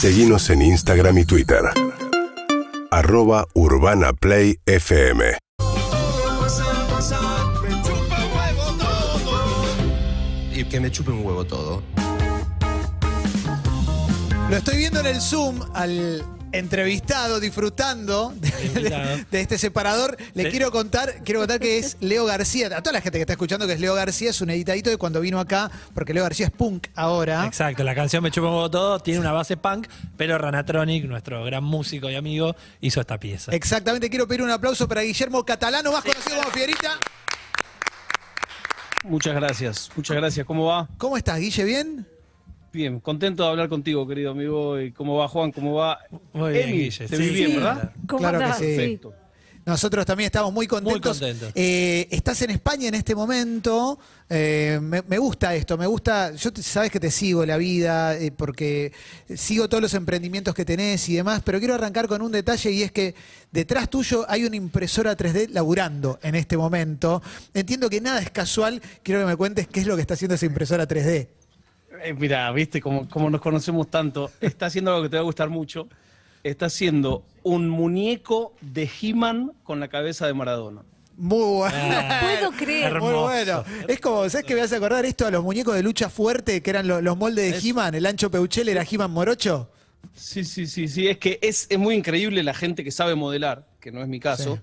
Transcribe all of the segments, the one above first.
Seguimos en Instagram y Twitter. Arroba Urbana Play FM. Y que me chupe un huevo todo. Lo estoy viendo en el Zoom al entrevistado, disfrutando de, este separador. Le Sí. quiero contar, quiero contar que es Leo García. A toda la gente que está escuchando que es Leo García, es un editadito de cuando vino acá, porque Leo García es punk ahora. Exacto, la canción Me huevo todo tiene una base punk, pero Ranatronic, nuestro gran músico y amigo, hizo esta pieza. Exactamente, quiero pedir un aplauso para Guillermo Catalano, más conocido como Fierita. Muchas gracias, muchas gracias. ¿Cómo va? ¿Cómo estás, Guille? ¿Bien? Bien, contento de hablar contigo, querido amigo. ¿Y cómo va Juan? ¿Cómo va? Muy bien, Emi, Guille. te Sí, vi bien, sí. ¿verdad? ¿Cómo Claro que sí. Perfecto. Nosotros también estamos muy contentos. Muy contentos. Eh, estás en España en este momento. Eh, me, me gusta esto, me gusta. Yo te- sabes que te sigo la vida eh, porque sigo todos los emprendimientos que tenés y demás, pero quiero arrancar con un detalle y es que detrás tuyo hay una impresora 3D laburando en este momento. Entiendo que nada es casual. Quiero que me cuentes qué es lo que está haciendo esa impresora 3D. Eh, mira, viste cómo, cómo nos conocemos tanto. Está haciendo algo que te va a gustar mucho. Está haciendo un muñeco de He-Man con la cabeza de Maradona. Muy bueno. Ah, puedo creer. Muy hermoso. bueno. Es como, ¿sabes que me hace acordar esto a los muñecos de lucha fuerte que eran lo- los, moldes de He-Man? El ancho Peuchel era He-Man Morocho. Sí, sí, sí, sí. Es que es, es muy increíble la gente que sabe modelar, que no es mi caso. Sí.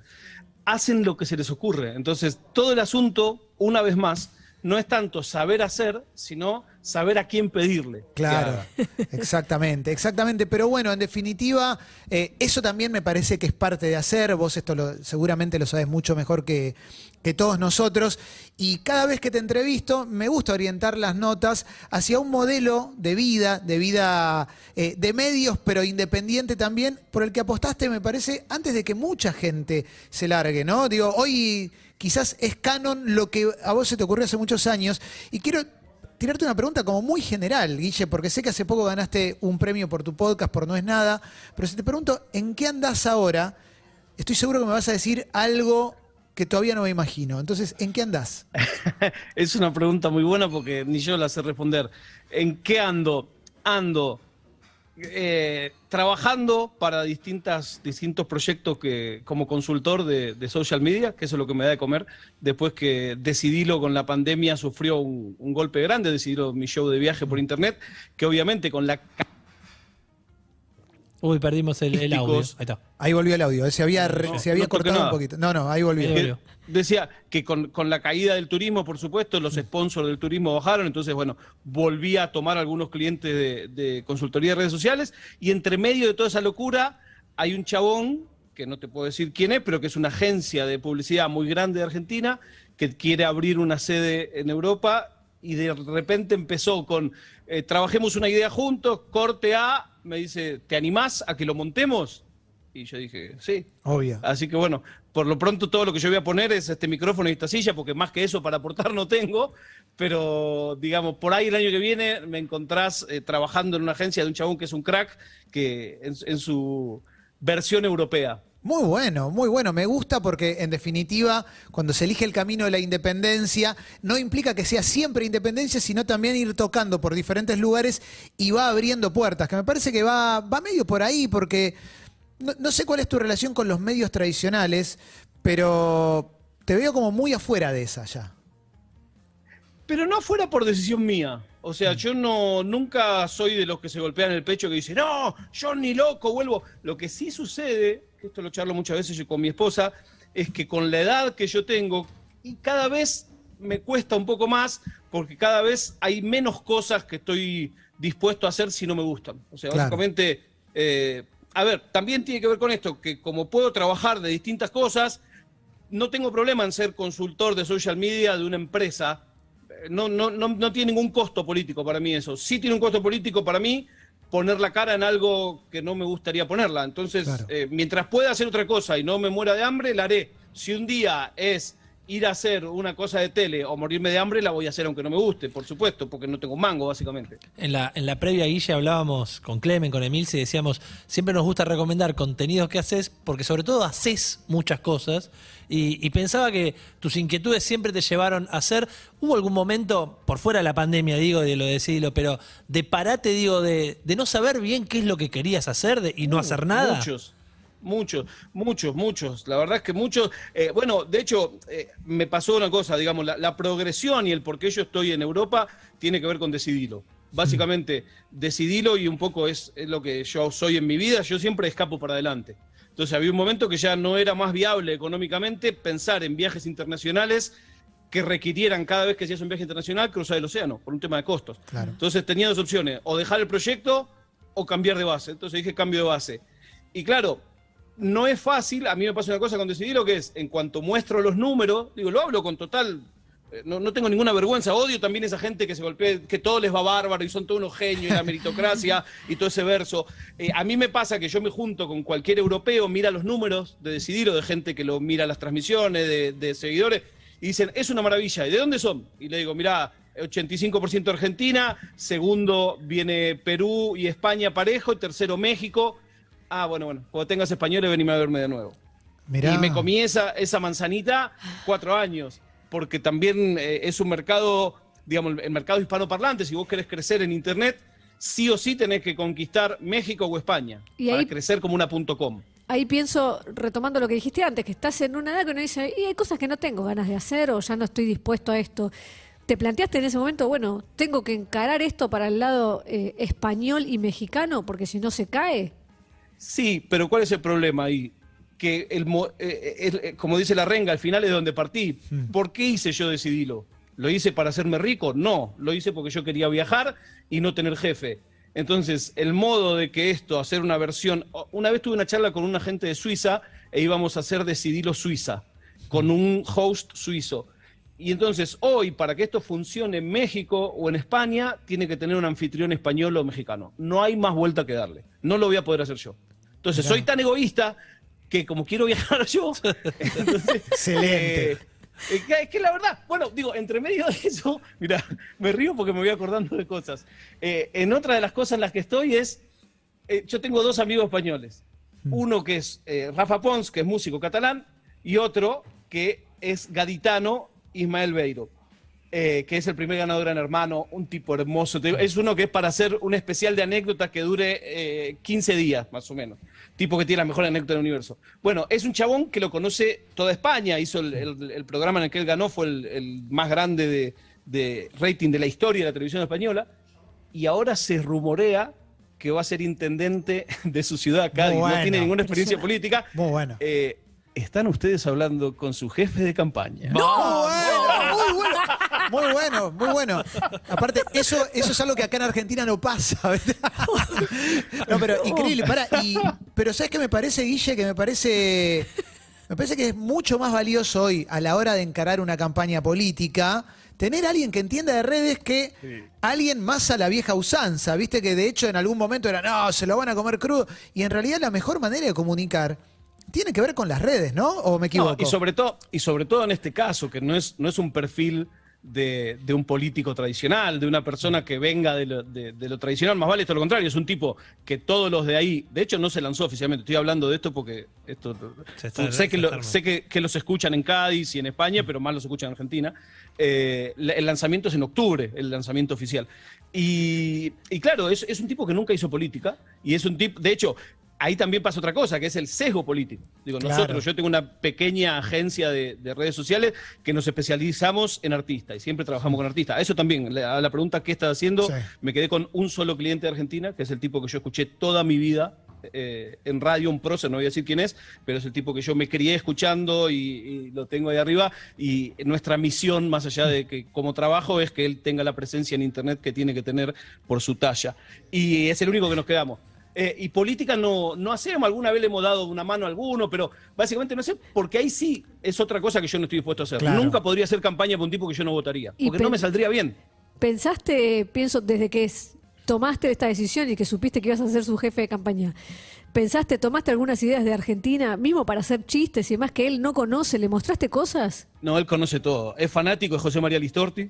Hacen lo que se les ocurre. Entonces, todo el asunto, una vez más, no es tanto saber hacer, sino saber a quién pedirle. Claro, exactamente, exactamente. Pero bueno, en definitiva, eh, eso también me parece que es parte de hacer. Vos esto lo- seguramente lo sabes mucho mejor que, que todos nosotros. Y cada vez que te entrevisto, me gusta orientar las notas hacia un modelo de vida, de vida eh, de medios, pero independiente también, por el que apostaste, me parece, antes de que mucha gente se largue, ¿no? Digo, hoy quizás es canon lo que a vos se te ocurrió hace muchos años. Y quiero tirarte una pregunta como muy general, Guille, porque sé que hace poco ganaste un premio por tu podcast, por No es nada, pero si te pregunto, ¿en qué andás ahora? Estoy seguro que me vas a decir algo que todavía no me imagino. Entonces, ¿en qué andás? Es una pregunta muy buena porque ni yo la sé responder. ¿En qué ando? Ando eh, trabajando para distintas, distintos proyectos que, como consultor de, social media, que eso es lo que me da de comer. Después que Decidilo con la pandemia sufrió un, un golpe grande, Decidilo mi show de viaje por internet, que obviamente con la Uy, perdimos el, el audio. Ahí está. Ahí volvió el audio, se había, re- No, se había no cortado un poquito. No, no, ahí volvió. Ahí que volvió. decía que con, con la caída del turismo, por supuesto, los sponsors del turismo bajaron, entonces, bueno, volví a tomar algunos clientes de, de consultoría de redes sociales y entre medio de toda esa locura hay un chabón, que no te puedo decir quién es, pero que es una agencia de publicidad muy grande de Argentina, que quiere abrir una sede en Europa y de repente empezó con, eh, trabajemos una idea juntos, corte A, me dice, ¿te animás a que lo montemos? Y yo dije, sí. Obvio. Así que bueno, por lo pronto todo lo que yo voy a poner es este micrófono y esta silla, porque más que eso para aportar no tengo, pero digamos, por ahí el año que viene me encontrás eh, trabajando en una agencia de un chabón que es un crack, que en, en su versión europea. Muy bueno, muy bueno. Me gusta porque, en definitiva, cuando se elige el camino de la independencia, no implica que sea siempre independencia, sino también ir tocando por diferentes lugares y va abriendo puertas, que me parece que va, va medio por ahí, porque no, no sé cuál es tu relación con los medios tradicionales, pero te veo como muy afuera de esa ya. Pero no fuera por decisión mía. O sea, yo no nunca soy de los que se golpean el pecho que dicen, no, yo ni loco vuelvo. Lo que sí sucede, esto lo charlo muchas veces yo con mi esposa, es que con la edad que yo tengo, y cada vez me cuesta un poco más, porque cada vez hay menos cosas que estoy dispuesto a hacer si no me gustan. O sea, Claro. básicamente, eh, a ver, también tiene que ver con esto, que como puedo trabajar de distintas cosas, no tengo problema en ser consultor de social media de una empresa. Eh, No, no, no, no tiene ningún costo político para mí eso. Sí tiene un costo político para mí poner la cara en algo que no me gustaría ponerla. Entonces, Claro. eh, mientras pueda hacer otra cosa y no me muera de hambre, la haré. Si un día es ir a hacer una cosa de tele o morirme de hambre, la voy a hacer aunque no me guste, por supuesto, porque no tengo un mango, básicamente. En la, en la previa, Guille, hablábamos con Clemen, con Emilce, y decíamos, siempre nos gusta recomendar contenidos que haces, porque sobre todo haces muchas cosas, y, y pensaba que tus inquietudes siempre te llevaron a hacer, hubo algún momento, por fuera de la pandemia, digo, de lo de decirlo, pero de parate, digo, de, de no saber bien qué es lo que querías hacer de- y no hacer nada. Muchos. Muchos, muchos, muchos. La verdad es que muchos. eh, bueno, de hecho, eh, me pasó una cosa, digamos, la, la progresión y el por qué yo estoy en Europa tiene que ver con decidirlo. Básicamente, decidilo y un poco es, es lo que yo soy en mi vida. Yo siempre escapo para adelante. Entonces había un momento que ya no era más viable económicamente pensar en viajes internacionales que requirieran cada vez que hacías un viaje internacional cruzar el océano por un tema de costos. Claro. Entonces tenía dos opciones, o dejar el proyecto o cambiar de base. Entonces dije cambio de base. Y claro, no es fácil, a mí me pasa una cosa con decidir lo que es, en cuanto muestro los números, digo, lo hablo con total, eh, no, no tengo ninguna vergüenza, odio también esa gente que se golpea, que todo les va bárbaro y son todos unos genios y la meritocracia y todo ese verso. Eh, a mí me pasa que yo me junto con cualquier europeo, mira los números de decidir de gente que lo mira las transmisiones, de, de seguidores, y dicen, es una maravilla, ¿y de dónde son? Y le digo, mira, 85% Argentina, segundo viene Perú y España parejo, tercero México. Ah, bueno, bueno, cuando tengas españoles venime a verme de nuevo. Mirá. Y me comí esa, esa manzanita cuatro años, porque también eh, es un mercado, digamos, el mercado hispanoparlante, si vos querés crecer en Internet, sí o sí tenés que conquistar México o España, Y para ahí- crecer como una punto .com. Ahí pienso, retomando lo que dijiste antes, que estás en una edad que uno dice, y hay cosas que no tengo ganas de hacer o ya no estoy dispuesto a esto. ¿Te planteaste en ese momento, bueno, tengo que encarar esto para el lado eh, español y mexicano, porque si no se cae? Sí, pero ¿cuál es el problema ahí? Que, el, mo- eh, eh, eh, como dice la renga, al final es donde partí. ¿Por qué hice yo decidilo? ¿Lo hice para hacerme rico? No, lo hice porque yo quería viajar y no tener jefe. Entonces, el modo de que esto, hacer una versión... Una vez tuve una charla con un agente de Suiza e íbamos a hacer Decidilo Suiza, con un host suizo. Y entonces, hoy, para que esto funcione en México o en España, tiene que tener un anfitrión español o mexicano. No hay más vuelta que darle. No lo voy a poder hacer yo. Entonces, soy tan egoísta que como quiero viajar yo, entonces, Excelente. eh, eh, es que la verdad, bueno, digo, entre medio de eso, mira, me río porque me voy acordando de cosas. Eh, en otra de las cosas en las que estoy es, eh, yo tengo dos amigos españoles. Uno que es eh, Rafa Pons, que es músico catalán, y otro que es gaditano, Ismael Beiro, que es el primer ganador en Hermano, un tipo hermoso. Es uno que es para hacer un especial de anécdotas que dure eh, 15 días, más o menos. Tipo que tiene la mejor anécdota del universo. Bueno, es un chabón que lo conoce toda España. Hizo el, el- el programa en el que él ganó, fue el, el más grande de, de rating de la historia de la televisión española. Y ahora se rumorea que va a ser intendente de su ciudad, Cádiz. bueno. No tiene ninguna experiencia política. Muy bueno. Eh, están ustedes hablando con su jefe de campaña. Bueno. Muy bueno, muy bueno. Aparte, eso, eso es algo que acá en Argentina no pasa. ¿verdad? No, pero increíble. Pará, y- pero ¿sabes qué me parece, Guille? Que me parece. Me parece que es mucho más valioso hoy, a la hora de encarar una campaña política, tener a alguien que entienda de redes que alguien más a la vieja usanza. Viste que de hecho en algún momento era, no, se lo van a comer crudo. Y en realidad la mejor manera de comunicar tiene que ver con las redes, ¿no? ¿O me equivoco? No, y sobre todo, y sobre todo en este caso, que no es, no es un perfil de, de un político tradicional, de una persona que venga de lo, de- de lo tradicional, más vale esto lo contrario, es un tipo que todos los de ahí, de hecho no se lanzó oficialmente, estoy hablando de esto porque esto está- sé, que lo- sé que, que los escuchan en Cádiz y en España, pero más los escuchan en Argentina. Eh, el lanzamiento es en octubre, el lanzamiento oficial. Y, y claro, es, es un tipo que nunca hizo política y es un tipo, de hecho, ahí también pasa otra cosa, que es el sesgo político. Digo, Claro. nosotros, yo tengo una pequeña agencia de, de redes sociales que nos especializamos en artistas y siempre trabajamos con artistas. Eso también, a la pregunta qué estás haciendo, Sí. me quedé con un solo cliente de Argentina, que es el tipo que yo escuché toda mi vida eh, en radio, un prócer, no voy a decir quién es, pero es el tipo que yo me crié escuchando y, y lo tengo ahí arriba. Y nuestra misión, más allá de que como trabajo, es que él tenga la presencia en Internet que tiene que tener por su talla. Y es el único que nos quedamos. Eh, y política no, no hacemos, alguna vez le hemos dado una mano a alguno, pero básicamente no sé, porque ahí sí es otra cosa que yo no estoy dispuesto a hacer. Claro. Nunca podría hacer campaña por un tipo que yo no votaría, porque no me saldría bien. ¿Pensaste, pienso, desde que es tomaste esta decisión y que supiste que ibas a ser su jefe de campaña, ¿pensaste, tomaste algunas ideas de Argentina, mismo para hacer chistes y demás que él no conoce? ¿Le mostraste cosas? No, él conoce todo. Es fanático de José María Listorti.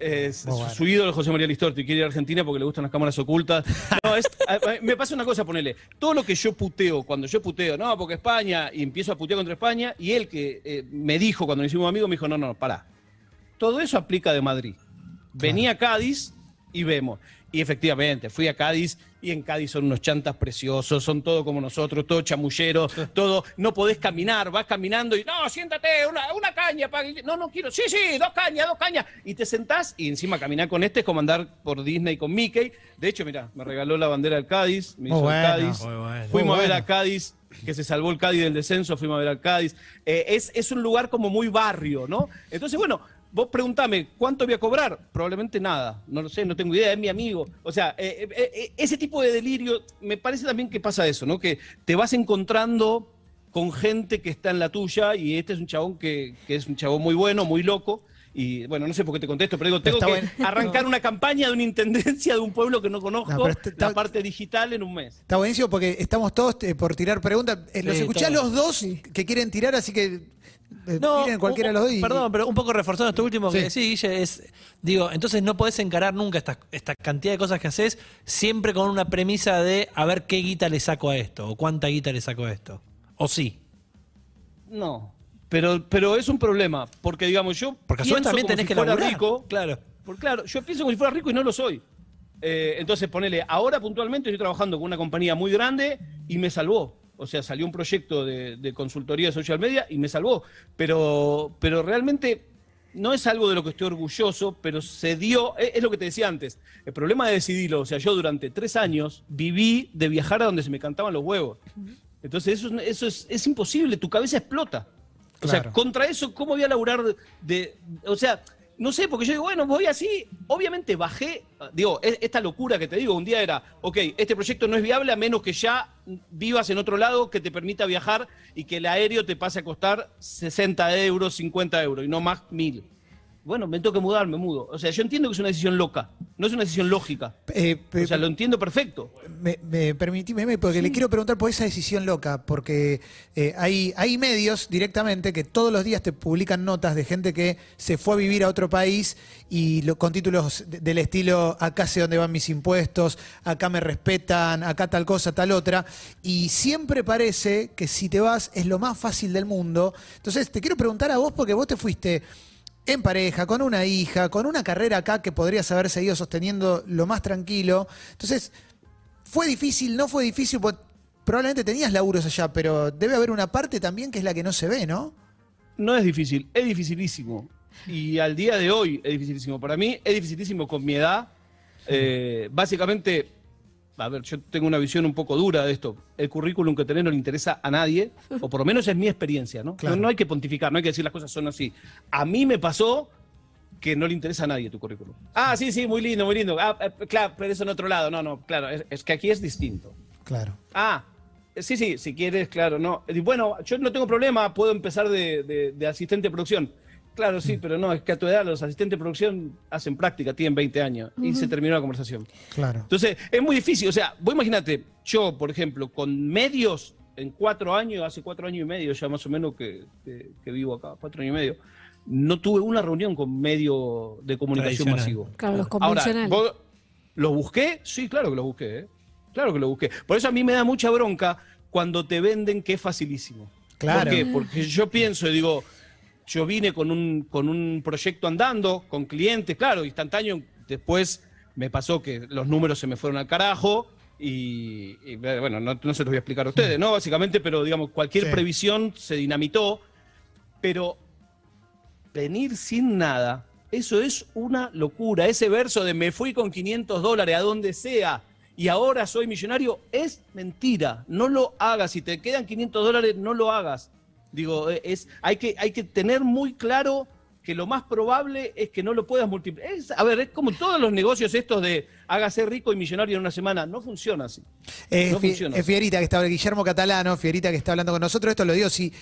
Es, bueno. Su ídolo José María Listorti. Quiere ir a Argentina porque le gustan las cámaras ocultas. No, es- me pasa una cosa, ponele. Todo lo que yo puteo, cuando yo puteo, no, porque España, y empiezo a putear contra España, y él que eh, me dijo cuando nos hicimos amigos, me dijo, no, no, pará. Todo eso aplica de Madrid. Venía a Cádiz y vemos. Y efectivamente, fui a Cádiz y en Cádiz son unos chantas preciosos, son todo como nosotros, todo chamullero, todo, no podés caminar, vas caminando y no, siéntate, una, una caña, pa- no, no quiero, sí, sí, dos cañas, dos cañas, y te sentás y encima caminar con este es como andar por Disney con Mickey. De hecho, mira, me regaló la bandera del Cádiz, me Muy hizo el. Cádiz, bueno. fuimos a ver a Cádiz, que se salvó el Cádiz del descenso, fuimos a ver al Cádiz. Eh, es, es un lugar como muy barrio, ¿no? Entonces, bueno, vos preguntame, ¿cuánto voy a cobrar? Probablemente nada, no lo sé, no tengo idea, es mi amigo. O sea, eh, eh, eh, ese tipo de delirio, me parece también que pasa eso, ¿no? Que te vas encontrando con gente que está en la tuya y este es un chabón que, que es un chabón muy bueno, muy loco. Y bueno, no sé por qué te contesto, pero digo, tengo Está que bueno. arrancar una campaña de una intendencia de un pueblo que no conozco, No, está- la parte digital en un mes. Está buenísimo porque estamos todos eh, por tirar preguntas. Eh, los Sí, escuché a los dos que quieren tirar, así que No, tiren cualquiera de los dos. y- Perdón, pero un poco reforzando esto último que Sí. decís, Guille, es, digo, entonces no podés encarar nunca esta, esta cantidad de cosas que haces siempre con una premisa de a ver qué guita le saco a esto, o cuánta guita le saco a esto. O sí. No, pero, pero es un problema, porque digamos, yo Porque pienso también como tenés si que fuera laburar. rico. Claro. Por, claro, yo pienso como si fuera rico y no lo soy. Eh, entonces, ponele, ahora puntualmente estoy trabajando con una compañía muy grande y me salvó. O sea, salió un proyecto de, de consultoría de social media y me salvó. Pero, pero realmente no es algo de lo que estoy orgulloso, pero se dio, es, es lo que te decía antes, el problema de decidirlo, o sea, yo durante tres años viví de viajar a donde se me cantaban los huevos. Entonces eso, es- eso es, es imposible, tu cabeza explota. O sea, contra eso, ¿cómo voy a laburar de, de- O sea, no sé, porque yo digo, bueno, voy así. Obviamente bajé, digo, es- esta locura que te digo, un día era, ok, este proyecto no es viable a menos que ya vivas en otro lado que te permita viajar y que el aéreo te pase a costar 60 euros, 50 euros y no más 1000. Bueno, me tengo que mudar, me mudo. O sea, yo entiendo que es una decisión loca, no es una decisión lógica. Eh, O sea, lo entiendo perfecto. Me, me permití, Meme, porque le quiero preguntar por esa decisión loca, porque eh, hay, hay medios directamente que todos los días te publican notas de gente que se fue a vivir a otro país y lo- con títulos de- del estilo acá sé dónde van mis impuestos, acá me respetan, acá tal cosa, tal otra, y siempre parece que si te vas es lo más fácil del mundo. Entonces te quiero preguntar a vos porque vos te fuiste en pareja, con una hija, con una carrera acá que podrías haber seguido sosteniendo lo más tranquilo. Entonces, ¿fue difícil? ¿No fue difícil? Pues, probablemente tenías laburos allá, pero debe haber una parte también que es la que no se ve, ¿no? No es difícil, es dificilísimo. Y al día de hoy es dificilísimo. Para mí es dificilísimo con mi edad. Eh, básicamente, a ver, yo tengo una visión un poco dura de esto. El currículum que tenés no le interesa a nadie, o por lo menos es mi experiencia, ¿no? Claro. No, no hay que pontificar, no hay que decir las cosas son así. A mí me pasó que no le interesa a nadie tu currículum. Ah, sí, sí, muy lindo, muy lindo. Ah, eh, claro, pero eso en otro lado. No, no, claro, es- es que aquí es distinto. Claro. Ah, sí, sí, si quieres, claro, no. Bueno, yo no tengo problema, puedo empezar de, de- de asistente de producción. Claro, sí, pero no, es que a tu edad los asistentes de producción hacen práctica, tienen 20 años y se terminó la conversación. Claro. Entonces, es muy difícil. O sea, vos imagínate, yo, por ejemplo, con medios, en cuatro años, hace cuatro años y medio ya más o menos que, que- que vivo acá, cuatro años y medio, no tuve una reunión con medio de comunicación masivo. Claro, los convencionales. ¿vos ¿los busqué? Sí, claro que los busqué. ¿eh? Claro que los busqué. Por eso a mí me da mucha bronca cuando te venden que es facilísimo. Claro. ¿Por qué? Porque yo pienso y digo, yo vine con un, con un proyecto andando, con clientes, claro, instantáneo. Después me pasó que los números se me fueron al carajo. Y, y, bueno, no, no se los voy a explicar a ustedes, ¿no? Básicamente, pero digamos, cualquier Sí. previsión se dinamitó. Pero venir sin nada, eso es una locura. Ese verso de me fui con 500 dólares a donde sea y ahora soy millonario es mentira. No lo hagas. Si te quedan 500 dólares, no lo hagas. Digo, eh, es, hay, que, hay que tener muy claro que lo más probable es que no lo puedas multiplicar. Es- a ver, es como todos los negocios estos de hágase rico y millonario en una semana. No funciona así. Eh, No funciona así. Fierita, que está Guillermo Catalano, Fierita que está hablando con nosotros, esto lo digo, si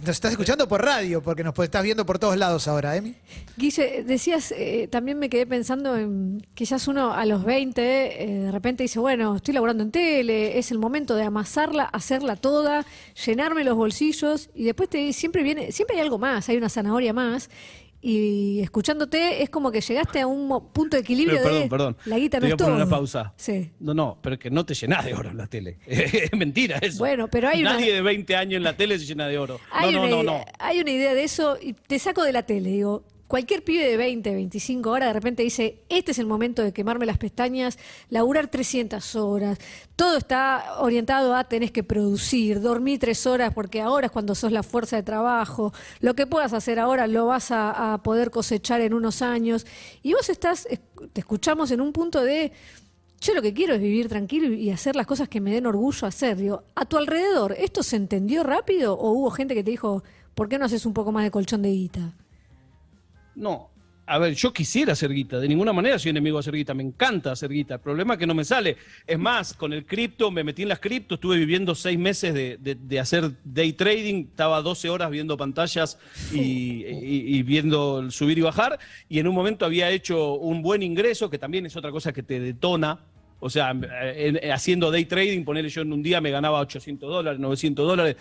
Nos estás escuchando por radio, porque nos estás viendo por todos lados ahora, Emi. Guille, decías, eh, también me quedé pensando en quizás uno a los 20 eh, de repente dice, bueno, estoy laburando en tele, es el momento de amasarla, hacerla toda, llenarme los bolsillos y después te siempre viene, siempre hay algo más, hay una zanahoria más. Y escuchándote es como que llegaste a un punto de equilibrio Pero, perdón, de perdón. la guita no es todo. una pausa. Sí. No, no, pero que no te llenas de oro en la tele. es mentira eso. Bueno, pero hay una- Nadie de 20 años en la tele se llena de oro. Hay, no, no, no, no. hay una idea de eso y te saco de la tele. Digo, cualquier pibe de 20, 25 horas de repente dice, este es el momento de quemarme las pestañas, laburar 300 horas. Todo está orientado a tenés que producir, dormir tres horas porque ahora es cuando sos la fuerza de trabajo. Lo que puedas hacer ahora lo vas a, a poder cosechar en unos años. Y vos estás, es- te escuchamos en un punto de... Yo lo que quiero es vivir tranquilo y hacer las cosas que me den orgullo hacer. Digo, a tu alrededor, ¿esto se entendió rápido o hubo gente que te dijo, ¿por qué no haces un poco más de colchón de guita? No. A ver, yo quisiera hacer guita, de ninguna manera soy enemigo de hacer guita, me encanta hacer guita, el problema es que no me sale. Es más, con el cripto, me metí en las cripto, estuve viviendo seis meses de, de- hacer day trading, estaba 12 horas viendo pantallas y, viendo subir y bajar, y en un momento había hecho un buen ingreso, que también es otra cosa que te detona. O sea, en- haciendo day trading, ponerle yo en un día me ganaba 800 dólares, 900 dólares.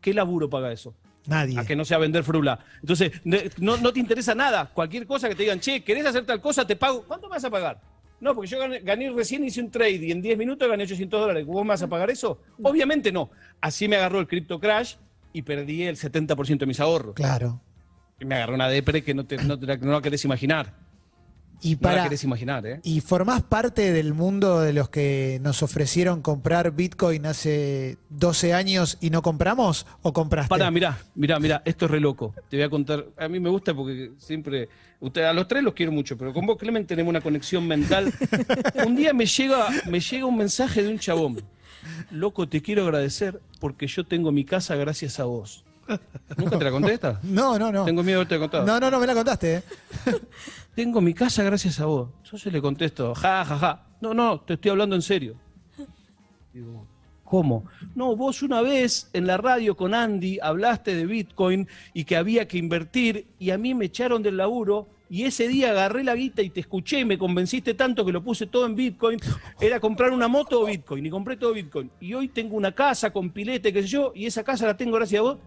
¿Qué laburo paga eso? Nadie. a que no sea vender frula. Entonces, no, no te interesa nada. Cualquier cosa que te digan, che, ¿querés hacer tal cosa? Te pago. ¿Cuánto me vas a pagar? No, porque yo gané, gané recién, hice un trade y en 10 minutos gané 800 dólares. ¿Vos me vas a pagar eso? Obviamente no. Así me agarró el crypto crash y perdí el 70% de mis ahorros. Claro. Y me agarró una depre que no, te, no, te no la querés imaginar. Y No la para. querés imaginar, ¿eh? ¿Y formás parte del mundo de los que nos ofrecieron comprar Bitcoin hace 12 años y no compramos? ¿O compraste? Pará, mirá, mirá, mirá, esto es re loco. Te voy a contar. A mí me gusta porque siempre. Usted, a los tres los quiero mucho, pero con vos, Clemen, tenemos una conexión mental. Un día me llega, me llega un mensaje de un chabón. Loco, te quiero agradecer porque yo tengo mi casa gracias a vos. ¿Nunca te la conté esta? No, no, no. Tengo miedo de haberte contado. No, no, no me la contaste. ¿eh? Tengo mi casa gracias a vos. Yo se le contesto, ja, ja, ja. No, no, te estoy hablando en serio. Digo, ¿cómo? No, vos una vez en la radio con Andy hablaste de Bitcoin y que había que invertir y a mí me echaron del laburo y ese día agarré la guita y te escuché y me convenciste tanto que lo puse todo en Bitcoin. Era comprar una moto o Bitcoin y compré todo Bitcoin. Y hoy tengo una casa con pilete, qué sé yo, y esa casa la tengo gracias a vos.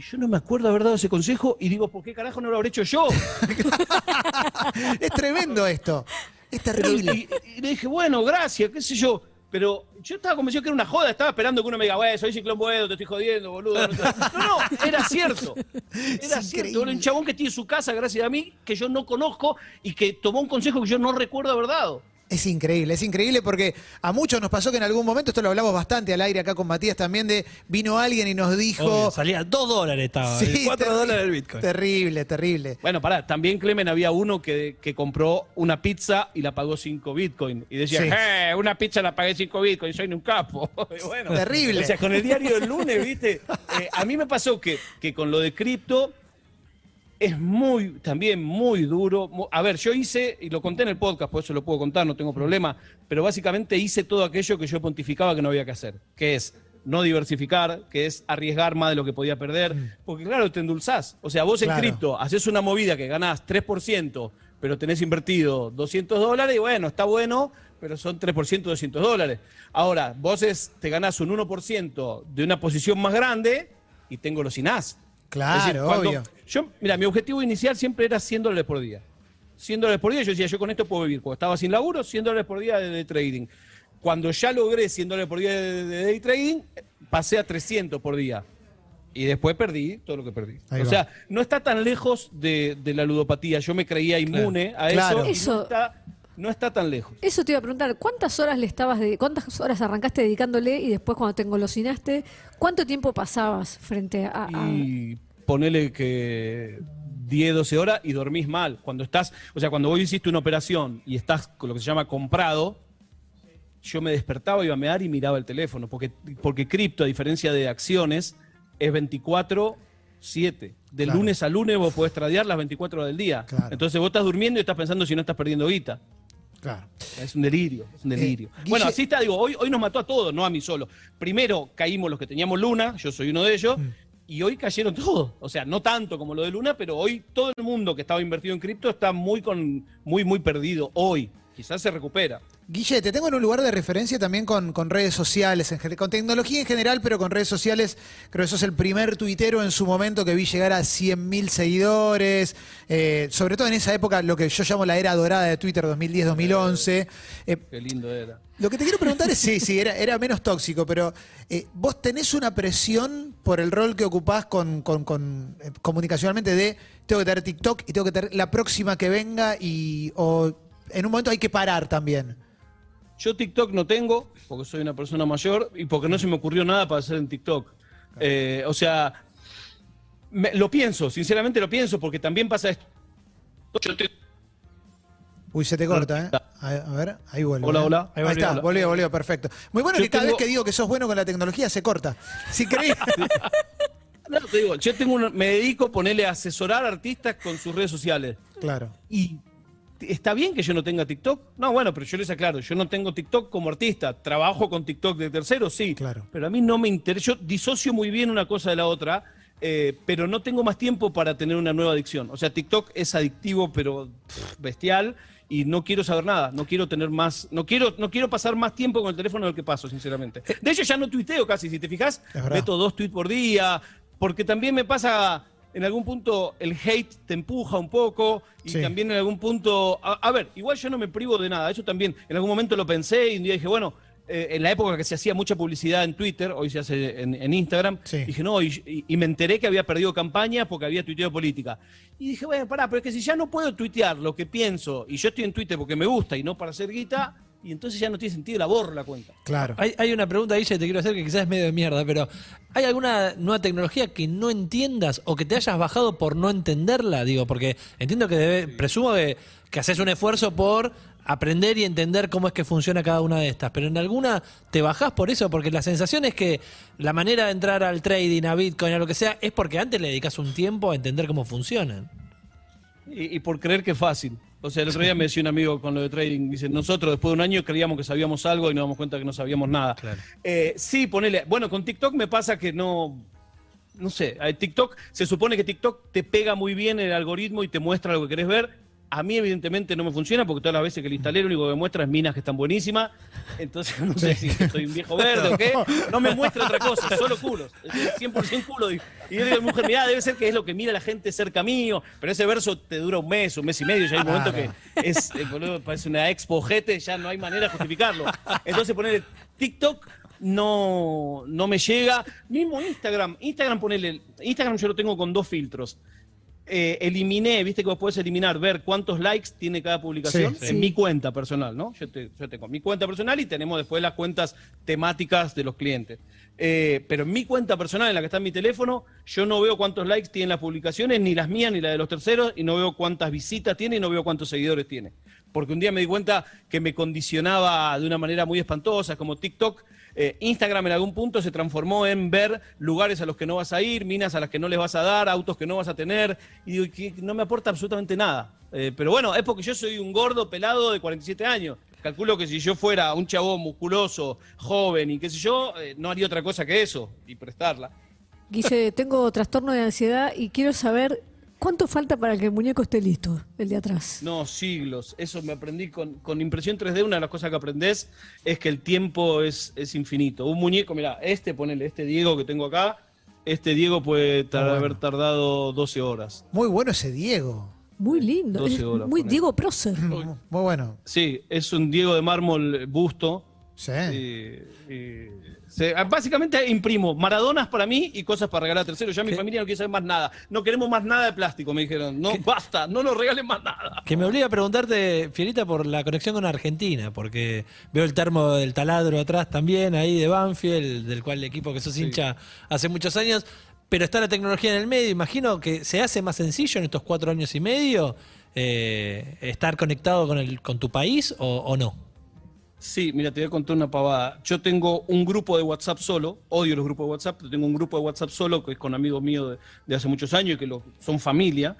Y yo no me acuerdo haber dado ese consejo y digo, ¿por qué carajo no lo habré hecho yo? Es tremendo esto. Es terrible. y, y le dije, bueno, gracias, qué sé yo. Pero yo estaba convencido que era una joda, estaba esperando que uno me diga, güey, soy ciclón bueno, te estoy jodiendo, boludo. No, no, era cierto. Era Es cierto. increíble. Un chabón que tiene su casa gracias a mí, que yo no conozco y que tomó un consejo que yo no recuerdo haber dado. Es increíble, es increíble porque a muchos nos pasó que en algún momento, esto lo hablamos bastante al aire acá con Matías también, de vino alguien y nos dijo... Obvio, salía 2 dólares estaba. Sí, 4 terri- dólares el Bitcoin. Terrible, terrible. Bueno, pará, también Clemen había uno que, que compró una pizza y la pagó 5 Bitcoin. Y decía, Sí. "Eh, una pizza la pagué 5 Bitcoin, soy un capo. Y bueno, Terrible. O sea, con el diario del lunes, ¿viste? Eh, a mí me pasó que, que con lo de cripto es muy, también muy duro. A ver, yo hice, y lo conté en el podcast, por eso lo puedo contar, no tengo problema, pero básicamente hice todo aquello que yo pontificaba que no había que hacer, que es no diversificar, que es arriesgar más de lo que podía perder, porque claro, te endulzás. O sea, vos en Claro. cripto haces una movida que ganás 3%, pero tenés invertido 200 dólares, y bueno, está bueno, pero son 3% 200 dólares. Ahora, vos es- te ganás un 1% de una posición más grande y tengo los INAS. Claro, cuando- obvio. Yo, mira, mi objetivo inicial siempre era 100 dólares por día. 100 dólares por día, yo decía, yo con esto puedo vivir. Cuando estaba sin laburo, 100 dólares por día de, de trading. Cuando ya logré 100 dólares por día de, de day trading, pasé a 300 por día. Y después perdí todo lo que perdí. Ahí o va. sea, no está tan lejos de, de la ludopatía. Yo me creía inmune a Claro. eso. y Eso- No, está, no está tan lejos. Eso te iba a preguntar, ¿cuántas horas le estabas de, cuántas horas arrancaste dedicándole y después cuando te engolosinaste, cuánto tiempo pasabas frente a, a- y ponele que 10, 12 horas y dormís mal. Cuando estás, o sea, cuando vos hiciste una operación y estás con lo que se llama comprado, yo me despertaba, iba a mear y miraba el teléfono, porque, porque cripto, a diferencia de acciones, es 24, 7. Del Claro. lunes a lunes vos podés tradear las 24 horas del día. Claro. Entonces vos estás durmiendo y estás pensando si no estás perdiendo guita. Claro. Es un delirio, es un delirio. Eh, Guille- bueno, así está, digo, hoy, hoy nos mató a todos, no a mí solo. Primero caímos los que teníamos luna, yo soy uno de ellos, Mm. y hoy cayeron todos. O sea, no tanto como lo de Luna, pero hoy todo el mundo que estaba invertido en cripto está muy, con, muy, muy perdido hoy. Quizás se recupera. Guille, te tengo en un lugar de referencia también con, con redes sociales, en con tecnología en general, pero con redes sociales. Creo que sos el primer tuitero en su momento que vi llegar a 100.000 seguidores. eh, sobre todo en esa época, lo que yo llamo la era dorada de Twitter 2010-2011. Eh, Qué lindo era. lo que te quiero preguntar es, sí, sí, era, era menos tóxico, pero eh, vos tenés una presión por el rol que ocupás con, con- con, eh, comunicacionalmente de tengo que tener TikTok y tengo que tener la próxima que venga y o en un momento hay que parar también. Yo TikTok no tengo, porque soy una persona mayor y porque no se me ocurrió nada para hacer en TikTok. Eh, o sea, me- lo pienso, sinceramente lo pienso, porque también pasa esto. Yo te- Uy, se te corta, ¿eh? A, ver, ahí vuelve. Hola, ¿eh? hola. Ahí, está, hola. volvió, volvió, perfecto. Muy bueno Yo que cada tengo- vez que digo que sos bueno con la tecnología se corta. Es increíble. No, te digo, yo tengo una- me dedico a ponerle a asesorar a artistas con sus redes sociales. claro. Y está bien que yo no tenga TikTok. No, bueno, pero yo les aclaro, yo no tengo TikTok como artista. Trabajo con TikTok de tercero, sí. Claro. Pero a mí no me interesa. Yo disocio muy bien una cosa de la otra, eh, pero no tengo más tiempo para tener una nueva adicción. O sea, TikTok es adictivo, pero pff, bestial. Y no quiero saber nada, no quiero tener más, no quiero, no quiero pasar más tiempo con el teléfono del que paso, sinceramente. De hecho, ya no tuiteo casi, si te fijas, meto dos tweets por día, porque también me pasa, en algún punto, el hate te empuja un poco, y Sí. también en algún punto, a, a ver, igual yo no me privo de nada, eso también, en algún momento lo pensé y un día dije, bueno, eh, en la época que se hacía mucha publicidad en Twitter, hoy se hace en, en Instagram, Sí. dije, no, y, y- y me enteré que había perdido campaña porque había tuiteado política. Y dije, bueno, pará, pero es que si ya no puedo tuitear lo que pienso, y yo estoy en Twitter porque me gusta y no para hacer guita, y entonces ya no tiene sentido, la borro la cuenta. Claro. Hay, hay una pregunta, Guille, que te quiero hacer que quizás es medio de mierda, pero ¿hay alguna nueva tecnología que no entiendas o que te hayas bajado por no entenderla? Digo, porque entiendo que debe, presumo que, que haces un esfuerzo por aprender y entender cómo es que funciona cada una de estas, pero en alguna te bajás por eso, porque la sensación es que la manera de entrar al trading, a Bitcoin, a lo que sea, es porque antes le dedicas un tiempo a entender cómo funcionan. Y, y por creer que es fácil. O sea, el otro día me decía un amigo con lo de trading, dice, nosotros después de un año creíamos que sabíamos algo y nos damos cuenta que no sabíamos nada. Claro. Eh, sí, ponele, bueno, con TikTok me pasa que no, no sé, TikTok, se supone que TikTok te pega muy bien el algoritmo y te muestra lo que querés ver. A mí evidentemente no me funciona porque todas las veces que lo instalé lo único que me muestra es minas que están buenísimas. Entonces no sé si soy un viejo verde o qué. No me muestra otra cosa, solo culos. Es decir, 100% culo. Y yo digo mujer, mirá, debe ser que es lo que mira la gente cerca mío. Pero ese verso te dura un mes, un mes y medio. Ya hay un momento que es, eh, boludo, parece una expo jete, ya no hay manera de justificarlo. Entonces ponerle TikTok no, no me llega. Mismo Instagram. Instagram, ponele. Instagram yo lo tengo con dos filtros. Eh, eliminé, viste que vos podés eliminar, ver cuántos likes tiene cada publicación Sí, en sí. mi cuenta personal, ¿no? Yo, te- yo tengo mi cuenta personal y tenemos después las cuentas temáticas de los clientes. Eh, pero en mi cuenta personal, en la que está mi teléfono, yo no veo cuántos likes tienen las publicaciones, ni las mías ni las de los terceros, y no veo cuántas visitas tiene y no veo cuántos seguidores tiene. Porque un día me di cuenta que me condicionaba de una manera muy espantosa, como TikTok. eh, Instagram en algún punto se transformó en ver lugares a los que no vas a ir, minas a las que no les vas a dar, autos que no vas a tener, y digo, que no me aporta absolutamente nada. Eh, pero bueno, es porque yo soy un gordo pelado de 47 años. Calculo que si yo fuera un chabón musculoso, joven y qué sé yo, eh, no haría otra cosa que eso y prestarla. Guille, tengo trastorno de ansiedad y quiero saber cuánto falta para que el muñeco esté listo, el de atrás. No, siglos. Eso me aprendí con, con impresión 3D. Una de las cosas que aprendés es que el tiempo es, es infinito. Un muñeco, mira, este, ponele, este Diego que tengo acá, este Diego puede tar- bueno. haber tardado 12 horas. Muy bueno ese Diego. Muy lindo. 12 es horas, muy ponele. Diego Prócer. Muy bueno. Sí, es un Diego de mármol busto. Sí. Y- y se- básicamente imprimo Maradonas para mí y cosas para regalar a terceros. Ya mi ¿Qué? familia no quiere saber más nada. No queremos más nada de plástico, me dijeron. No, basta, no nos regalen más nada. Que me obliga a preguntarte, Fiorita, por la conexión con Argentina, porque veo el termo del taladro atrás también, ahí de Banfield, del cual el equipo que sos hincha hace muchos años, pero está la tecnología en el medio. Imagino que se hace más sencillo en estos cuatro años y medio eh, estar conectado con, el, con tu país o, o no. Sí, mira, te voy a contar una pavada. Yo tengo un grupo de WhatsApp solo, odio los grupos de WhatsApp, pero tengo un grupo de WhatsApp solo que es con amigos míos de, de hace muchos años y que lo- son familia.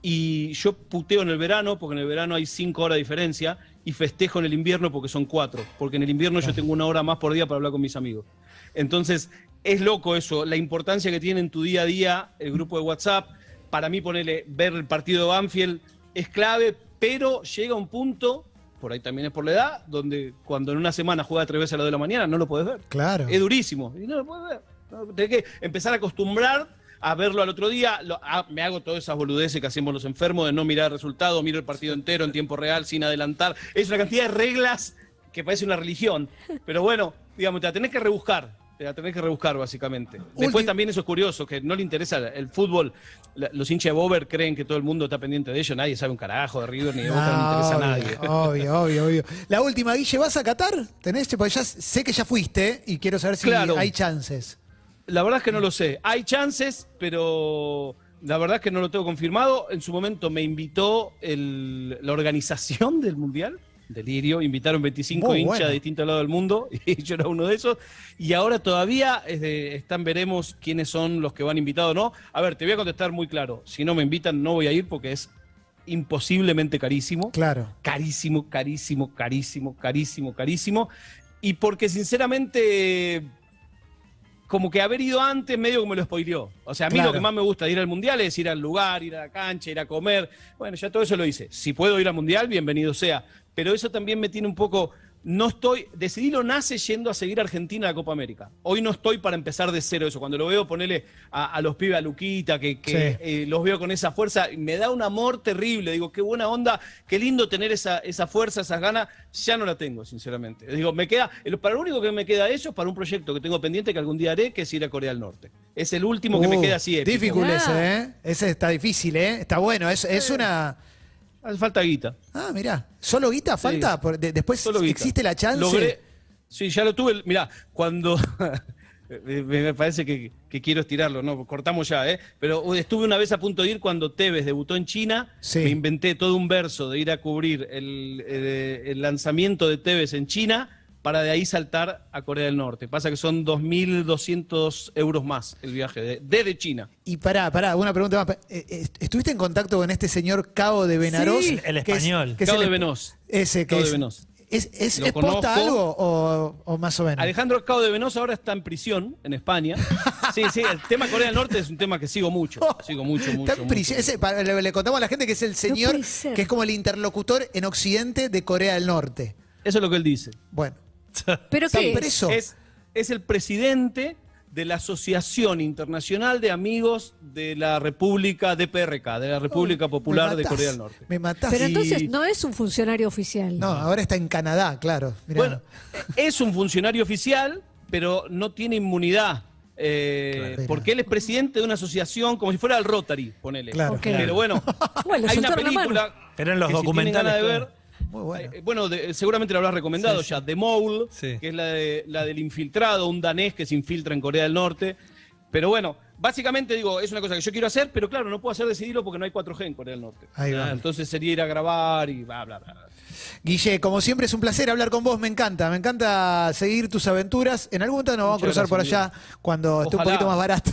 Y yo puteo en el verano, porque en el verano hay cinco horas de diferencia, y festejo en el invierno porque son cuatro, porque en el invierno yo tengo una hora más por día para hablar con mis amigos. Entonces, es loco eso, la importancia que tiene en tu día a día el grupo de WhatsApp. Para mí, ponerle, ver el partido de Banfield es clave, pero llega un punto, por ahí también es por la edad, donde cuando en una semana juega tres veces a las de la mañana, no lo puedes ver. Claro. Es durísimo. Y no lo puedes ver. No, tenés que empezar a acostumbrar a verlo al otro día. Lo- ah, me hago todas esas boludeces que hacemos los enfermos de no mirar el resultado, miro el partido entero en tiempo real sin adelantar. Es una cantidad de reglas que parece una religión. Pero bueno, digamos, te la tenés que rebuscar. Te la tenés que rebuscar, básicamente. Después también eso es curioso, que no le interesa el fútbol. La- Los hinchas de Bober creen que todo el mundo está pendiente de ello. Nadie sabe un carajo de River ni de Boca, no, le interesa a nadie. obvio, obvio, obvio, obvio. La última, Guille, ¿vas a Qatar? ¿Tenés? Porque ya sé que ya fuiste y quiero saber si Claro. hay chances. La verdad es que no lo sé. Hay chances, pero la verdad es que no lo tengo confirmado. En su momento me invitó el- la organización del Mundial. Delirio, invitaron 25 Muy hinchas bueno. de distintos lados del mundo y yo era uno de esos. Y ahora todavía es de- están, veremos quiénes son los que van invitados o no. A ver, te voy a contestar muy claro. Si no me invitan, no voy a ir porque es imposiblemente carísimo Claro. carísimo, carísimo, carísimo, carísimo, carísimo. Y porque sinceramente, como que haber ido antes medio como me lo spoileó. O sea, a mí Claro. lo que más me gusta de ir al mundial es ir al lugar, ir a la cancha, ir a comer. Bueno, ya todo eso lo hice. Si puedo ir al mundial, bienvenido sea. Pero eso también me tiene un poco. No estoy. Decidilo nace yendo a seguir a Argentina a la Copa América. Hoy no estoy para empezar de cero eso. Cuando lo veo ponerle a, a los pibes a Luquita, que, que, Sí. eh, los veo con esa fuerza, me da un amor terrible. Digo, qué buena onda, qué lindo tener esa, esa fuerza, esas ganas. Ya no la tengo, sinceramente. Digo, me queda, para lo único que me queda eso es para un proyecto que tengo pendiente que algún día haré, que es ir a Corea del Norte. Es el último que me Uh, queda así. Difícil ese, ¿eh? Ese está difícil, ¿eh? Está bueno. Es, es una. Hace falta guita. Ah, mirá. ¿Solo guita falta? Por- de- después Solo guita. existe la chance. Logré- sí, ya lo tuve. Mirá, cuando. me, me parece que, que quiero estirarlo, no, cortamos ya, ¿eh? Pero estuve una vez a punto de ir cuando Tevez debutó en China. Sí. Me inventé todo un verso de ir a cubrir el, el- el lanzamiento de Tevez en China para de ahí saltar a Corea del Norte. Pasa que son 2.200 euros más el viaje de- desde China. Y pará, pará, una pregunta más. Eh, eh, ¿Estuviste en contacto con este señor Cabo de Benarós? Sí, el Que es- español. que es Cabo el- de Venós. Ese que Cabo de es. Venós. ¿Es, es, Lo es posta conozco. algo o, o más o menos? Alejandro Cao de Venosa ahora está en prisión en España. Sí, sí, el tema Corea del Norte es un tema que sigo mucho. Sigo mucho, mucho. Está en prisión. mucho. Ese, para- le, le contamos a la gente que es el señor que es como el interlocutor en Occidente de Corea del Norte. Eso es lo que él dice. Bueno, ¿Pero qué? es? preso. Es, es el presidente de la Asociación Internacional de Amigos de la República DPRK, de la República Popular de Corea del Norte. Me matás. Pero Y- entonces no es un funcionario oficial. No, ahora está en Canadá, claro. Mirá. Bueno, es un funcionario oficial, pero no tiene inmunidad. eh, Claro. porque él es presidente de una asociación como si fuera el Rotary, ponele. Claro. Pero bueno, Bueno, hay una película. Pero en los que si tienen documentales, ganas de claro. ver, Muy bueno. Eh, bueno, de- seguramente lo habrás recomendado ya, The Mole, Sí. que es la, de- la del infiltrado, un danés que se infiltra en Corea del Norte. Pero bueno, básicamente digo, es una cosa que yo quiero hacer, pero claro, no puedo hacer decidirlo porque no hay 4G en Corea del Norte. Ahí va. Entonces sería ir a grabar y bla, bla, bla. Guille, como siempre es un placer hablar con vos, me encanta, me encanta seguir tus aventuras. En algún momento nos vamos a cruzar por allá cuando esté un Ojalá. poquito más barato.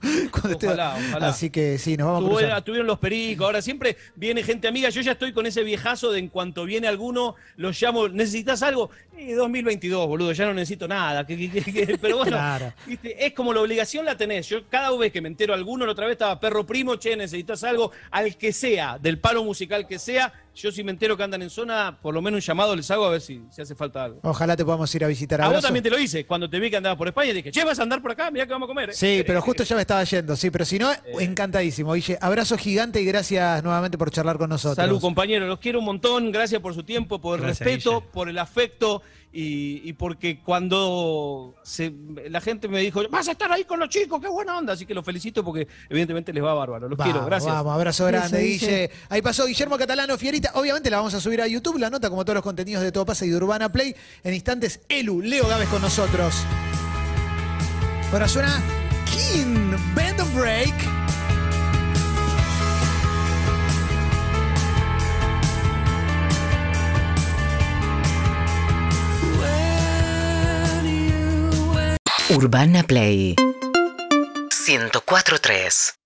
Cuando esté- Ojalá, ojalá. Así que sí, nos vamos a Tuvo- tuvieron los pericos, ahora siempre viene gente amiga. Yo ya estoy con ese viejazo de en cuanto viene alguno, los llamo, ¿necesitas algo? Eh, 2022, boludo, ya no necesito nada. que- que- que- que- pero bueno, Claro. ¿viste? es como la obligación la tenés. Yo cada vez que me entero alguno, la otra vez estaba perro primo, che, necesitas algo, al que sea, del palo musical que sea, yo si me entero que andan en zona, por lo menos un llamado les hago a ver si, si hace falta algo. Ojalá te podamos ir a visitar. A vos Abrazo. también te lo hice, cuando te vi que andabas por España, dije, che, vas a andar por acá, mirá que vamos a comer. ¿eh?". Sí, pero justo ya me estaba yendo, sí, pero si no, encantadísimo. Guille, abrazo gigante y gracias nuevamente por charlar con nosotros. Salud, compañeros. Los quiero un montón. Gracias por su tiempo, por el Gracias, respeto, Guille. por el afecto y, y porque cuando se- la gente me dijo, vas a estar ahí con los chicos, qué buena onda. Así que los felicito porque evidentemente les va bárbaro. Los Vamos, quiero. Gracias. Vamos, abrazo grande, Guille. Ahí pasó Guillermo Catalano Fierita. Obviamente la vamos a subir a YouTube, la nota como todos los contenidos de Todo Pasa y de Urbana Play. En instantes, Elu, Leo Gávez con nosotros. Ahora suena King Band and Break. Urbana Play. 104.3